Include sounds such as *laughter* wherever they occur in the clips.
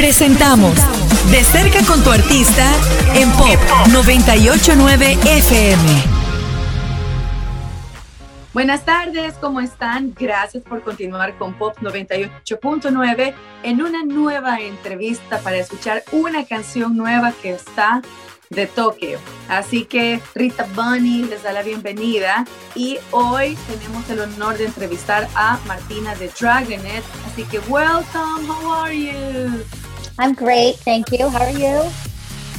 Presentamos De cerca con tu artista en Pop 989 FM. Buenas tardes, ¿cómo están? Gracias por continuar con Pop 98.9 en una nueva entrevista para escuchar una canción nueva que está de Tokio. Así que Rita Bunny les da la bienvenida y hoy tenemos el honor de entrevistar a Martina de Dragonet. Así que welcome, how are you? I'm great, thank you. How are you?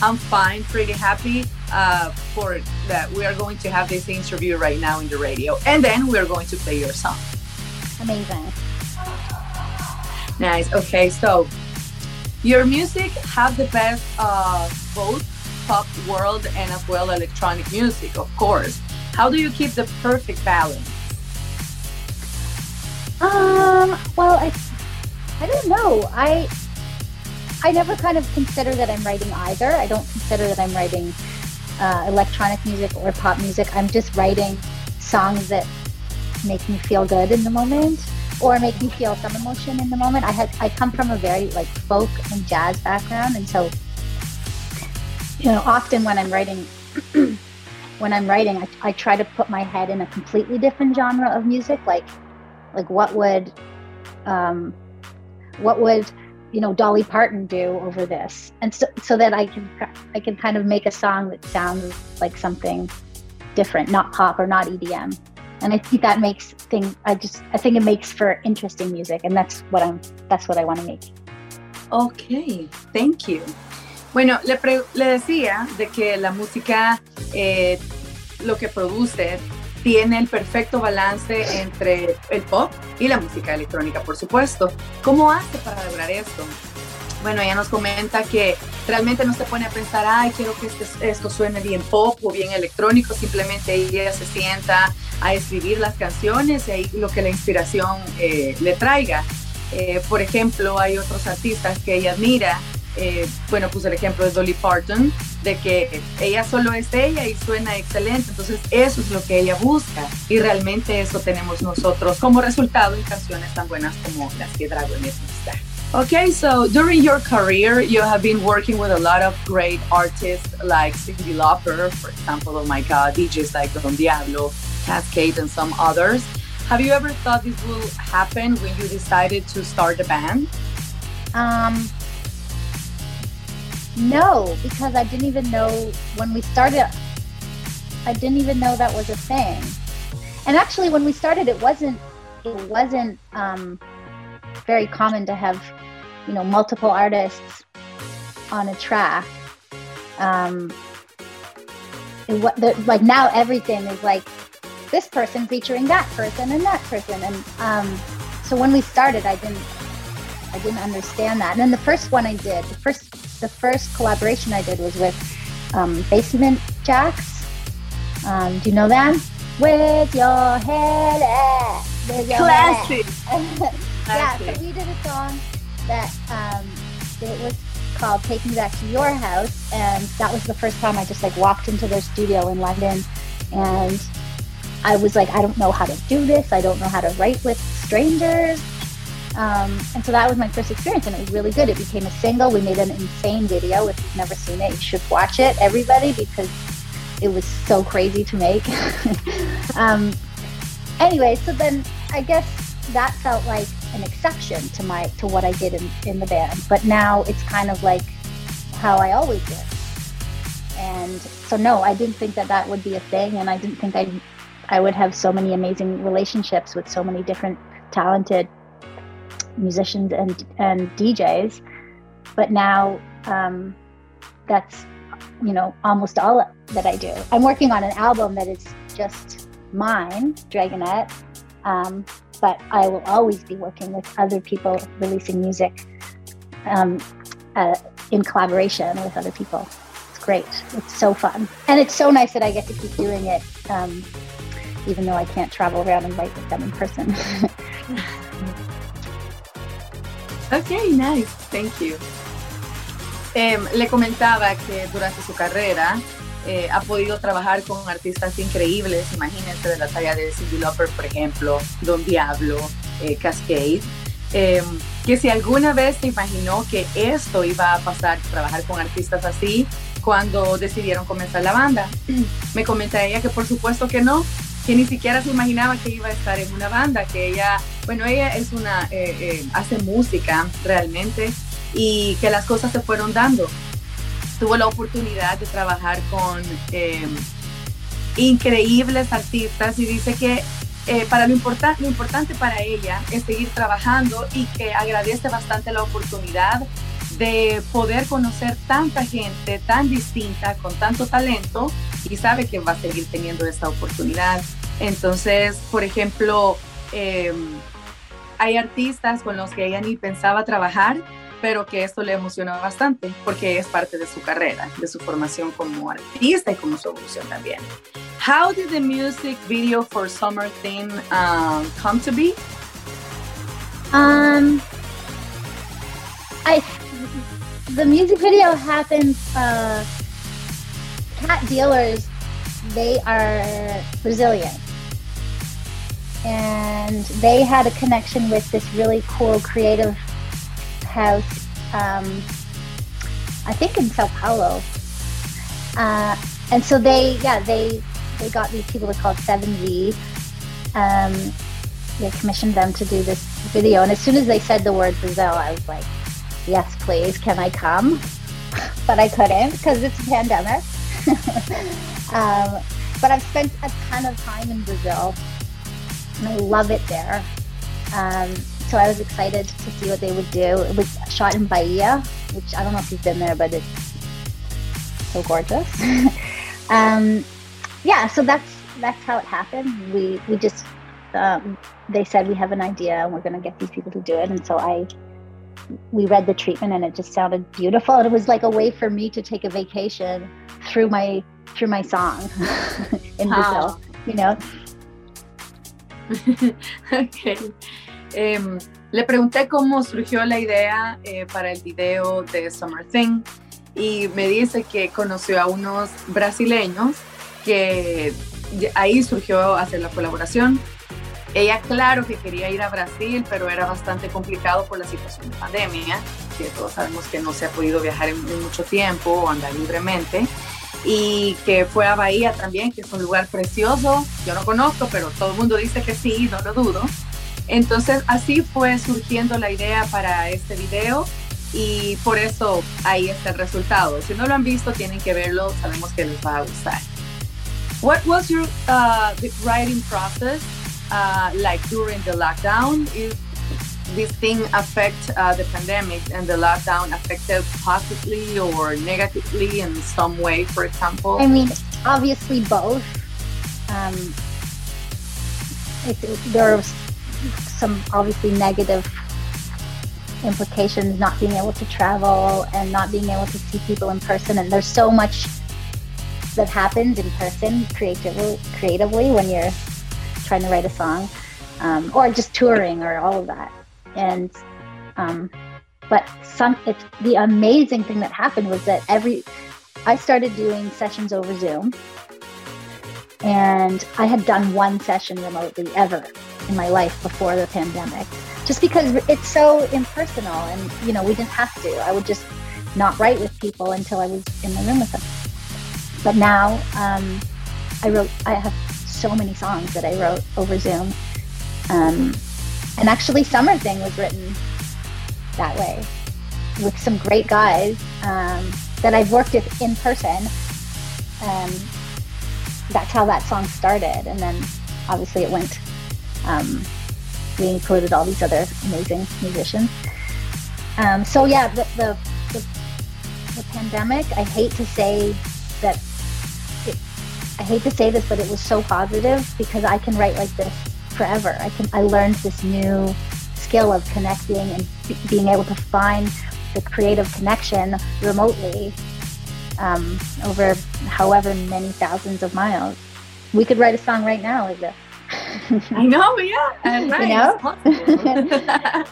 I'm fine, pretty happy uh, for that we are going to have this interview right now in the radio, and then we are going to play your song. Amazing. Nice. Okay, so your music have the best uh, both pop world and as well electronic music, of course. How do you keep the perfect balance? Um. Well, I, I don't know. I I never kind of consider that I'm writing either. I don't consider that I'm writing uh, electronic music or pop music. I'm just writing songs that make me feel good in the moment or make me feel some emotion in the moment. I had I come from a very like folk and jazz background, and so you know often when I'm writing. *clears throat* when I'm writing, I, I try to put my head in a completely different genre of music. Like, like what would, um, what would you know Dolly Parton do over this, and so so that I can I can kind of make a song that sounds like something different, not pop or not EDM. And I think that makes thing. I just I think it makes for interesting music, and that's what I'm that's what I want to make. Okay, thank you. Bueno, le, pre le decía de que la música, eh, lo que produce tiene el perfecto balance entre el pop y la música electrónica, por supuesto. ¿Cómo hace para lograr esto? Bueno, ella nos comenta que realmente no se pone a pensar, ay, quiero que este, esto suene bien pop o bien electrónico, simplemente ella se sienta a escribir las canciones y ahí lo que la inspiración eh, le traiga. Eh, por ejemplo, hay otros artistas que ella admira eh, bueno, pues el ejemplo de Dolly Parton, de que ella solo es ella y suena excelente, entonces eso es lo que ella busca y realmente eso tenemos nosotros como resultado en canciones tan buenas como las que Dragonet nos Okay, so during your career, you have been working with a lot of great artists like Cindy Lauper, for example, oh my God, DJs like Don Diablo, Cascade, and some others. Have you ever thought this will happen when you decided to start a band? Um, no, because I didn't even know when we started, I didn't even know that was a thing. And actually, when we started, it wasn't, it wasn't um, very common to have, you know, multiple artists on a track. Um, what the, like now everything is like this person featuring that person and that person and um, so when we started i didn't i didn't understand that and then the first one i did the first the first collaboration I did was with um, Basement Jaxx. Um, do you know them? With your head at. With your Classic. Head *laughs* yeah, so we did a song that um, it was called Take Me Back to Your House. And that was the first time I just like walked into their studio in London and I was like, I don't know how to do this. I don't know how to write with strangers. Um, and so that was my first experience, and it was really good. It became a single. We made an insane video. If you've never seen it, you should watch it, everybody, because it was so crazy to make. *laughs* um, anyway, so then I guess that felt like an exception to my to what I did in, in the band. But now it's kind of like how I always did. And so no, I didn't think that that would be a thing, and I didn't think I I would have so many amazing relationships with so many different talented musicians and and DJs, but now um, that's you know almost all that I do. I'm working on an album that is just mine, Dragonette, um, but I will always be working with other people releasing music um, uh, in collaboration with other people. It's great. It's so fun, and it's so nice that I get to keep doing it, um, even though I can't travel around and write with them in person. *laughs* Ok, nice, thank you. Em, le comentaba que durante su carrera eh, ha podido trabajar con artistas increíbles, imagínense de la talla de Cindy Lauper, por ejemplo, Don Diablo, eh, Cascade. em, que si alguna vez se imaginó que esto iba a pasar, trabajar con artistas así, cuando decidieron comenzar la banda. *clears throat* Me comenta ella que por supuesto que no, que ni siquiera se imaginaba que iba a estar en una banda, que ella, bueno, ella es una, eh, eh, hace música realmente y que las cosas se fueron dando. Tuvo la oportunidad de trabajar con em, increíbles artistas y dice que eh, para lo, lo importante para ella es seguir trabajando y que agradece bastante la oportunidad de poder conocer tanta gente tan distinta, con tanto talento, y sabe que va a seguir teniendo esta oportunidad. Entonces, por ejemplo, em, hay artistas con los que ella ni pensaba trabajar, pero que esto le emociona bastante porque es parte de su carrera, de su formación como artista y como su evolución también. How did the music video for Summer Thing um, come to be? Um, the music video happened. Uh, cat dealers, they are Brazilian, and they had a connection with this really cool creative house. Um, I think in Sao Paulo, uh, and so they, yeah, they they got these people called Seven V. Um, they commissioned them to do this video, and as soon as they said the word Brazil, I was like yes, please, can I come? *laughs* but I couldn't because it's a pandemic. *laughs* um, but I've spent a ton of time in Brazil and I love it there. Um, so I was excited to see what they would do. It was shot in Bahia, which I don't know if you've been there, but it's so gorgeous. *laughs* um, yeah, so that's that's how it happened. We we just um, they said we have an idea and we're going to get these people to do it, and so I we read the treatment and it just sounded beautiful and it was like a way for me to take a vacation through my through my song *laughs* in Brazil you know *laughs* um, le pregunté cómo surgió la idea eh, para el video de Summer Thing y me dice que conoció a unos brasileños que ahí surgió hacer la colaboración ella claro que quería ir a Brasil, pero era bastante complicado por la situación de pandemia, que todos sabemos que no se ha podido viajar en, mucho tiempo o andar libremente. Y que fue a Bahía también, que es un lugar precioso. Yo no conozco, pero todo el mundo dice que sí, no lo dudo. Entonces así fue surgiendo la idea para este video y por eso ahí está el resultado. Si no lo han visto, tienen que verlo, sabemos que les va a gustar. What was your uh, writing process uh, like during the lockdown? Is this thing affect uh, the pandemic and the lockdown affected positively or negatively in some way, for example? I mean, obviously both. Um, there are some obviously negative implications not being able to travel and not being able to see people in person and there's so much that happens in person creatively creatively when you're trying to write a song, um, or just touring or all of that. And um, but some it's the amazing thing that happened was that every I started doing sessions over Zoom, and I had done one session remotely ever in my life before the pandemic, just because it's so impersonal, and you know we didn't have to. I would just not write with people until I was in the room with them. But now um, I wrote. I have so many songs that I wrote over Zoom. Um, and actually, Summer Thing was written that way with some great guys um, that I've worked with in person. Um, that's how that song started. And then obviously it went, um, we included all these other amazing musicians. Um, so yeah, the, the, the, the pandemic, I hate to say that I hate to say this, but it was so positive because I can write like this forever. I can I learned this new skill of connecting and b- being able to find the creative connection remotely um, over however many thousands of miles. We could write a song right now like this. *laughs* I know, yeah, right. You know?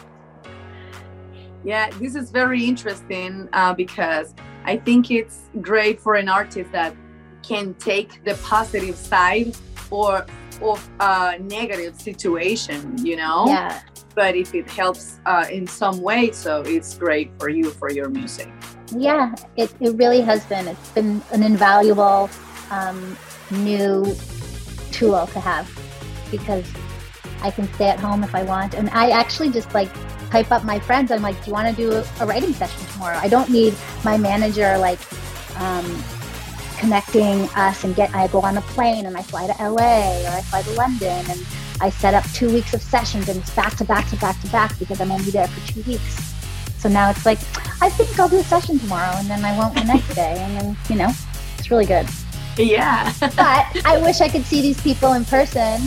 *laughs* yeah, this is very interesting uh, because I think it's great for an artist that can take the positive side or of a negative situation, you know? Yeah. but if it helps uh, in some way, so it's great for you for your music. Yeah, it, it really has been. It's been an invaluable um, new tool to have because I can stay at home if I want. And I actually just like hype up my friends. I'm like, do you want to do a writing session tomorrow? I don't need my manager like um, connecting us and get. I go on a plane and I fly to LA or I fly to London and I set up two weeks of sessions and it's back to back to back to back because I'm only there for two weeks. So now it's like, I think I'll do a session tomorrow and then I won't the next day. And then, you know, it's really good. Yeah. but I wish I could see these people in person,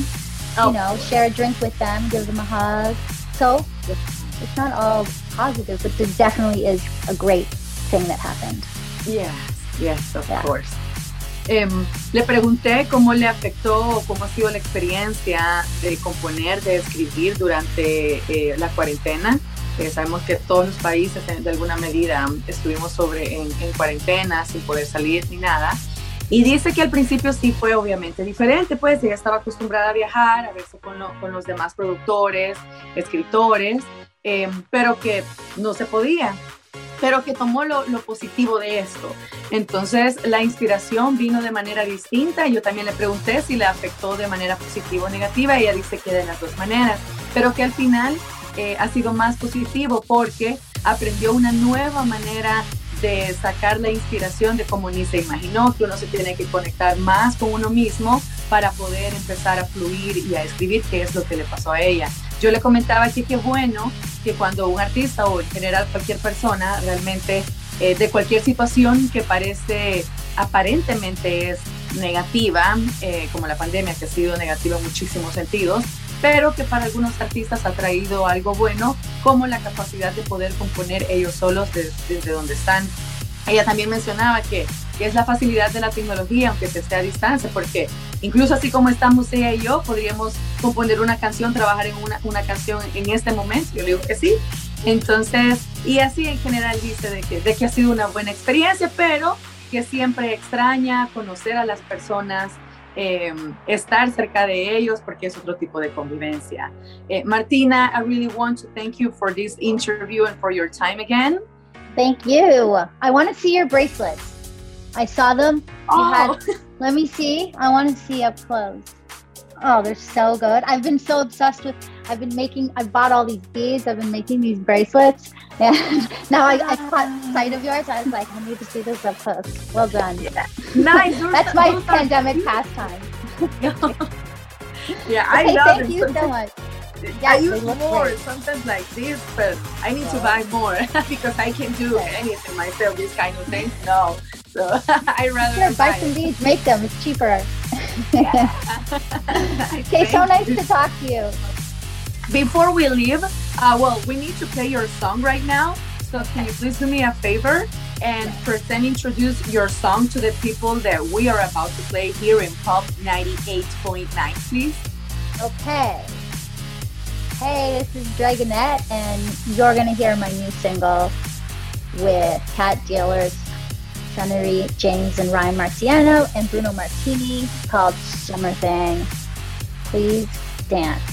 oh. you know, share a drink with them, give them a hug. So it's, it's not all positive, but there definitely is a great thing that happened. Yes, yes, of yeah. course. Eh, le pregunté cómo le afectó, cómo ha sido la experiencia de componer, de escribir durante eh, la cuarentena. Eh, sabemos que todos los países de alguna medida estuvimos sobre, en, cuarentena sin poder salir ni nada. Y dice que al principio sí fue obviamente diferente, pues ella estaba acostumbrada a viajar, a verse con, con los demás productores, escritores, eh, pero que no se podía pero que tomó lo, lo, positivo de esto. Entonces, la inspiración vino de manera distinta. Yo también le pregunté si le afectó de manera positiva o negativa. Ella dice que de las dos maneras, pero que al final eh, ha sido más positivo porque aprendió una nueva manera de sacar la inspiración de como ni se imaginó, que uno se tiene que conectar más con uno mismo para poder empezar a fluir y a escribir, que es lo que le pasó a ella. Yo le comentaba que qué bueno que cuando un artista o en general cualquier persona realmente eh, de cualquier situación que parece aparentemente es negativa, eh, como la pandemia que ha sido negativa en muchísimos sentidos, pero que para algunos artistas ha traído algo bueno, como la capacidad de poder componer ellos solos desde, donde están. Ella también mencionaba que, que, es la facilidad de la tecnología, aunque se esté a distancia, porque incluso así como estamos ella y yo, podríamos componer una canción, trabajar en una, una canción en este momento. Yo le digo que sí. Entonces, y así en general dice de que, de que ha sido una buena experiencia, pero que siempre extraña conocer a las personas, eh, estar cerca de ellos porque es otro tipo de convivencia. Eh, Martina, I really want to thank you for this interview and for your time again. Thank you. I want to see your bracelets. I saw them. Oh. Had, let me see. I want to see up close. Oh, they're so good. I've been so obsessed with, I've been making, I bought all these beads. I've been making these bracelets. *laughs* And now I, I caught ah. sight of yours. I was like, I need to see this up close. Well done. Yeah. Nice. *laughs* That's my pandemic pastime. *laughs* yeah, I okay, love thank you so much. Yeah, I use more great. sometimes like this, but I need to buy more because I can't do anything myself. These kind of things, no. So I rather sure, buy some beads, make them. It's cheaper. Okay, so nice to talk to you. Before we leave, uh, well, we need to play your song right now. So can you please do me a favor and first then introduce your song to the people that we are about to play here in Pop 98.9, please? Okay. Hey, this is Dragonette, and you're going to hear my new single with Cat Dealers, Sunnery James and Ryan Marciano, and Bruno Martini called Summer Thing. Please dance.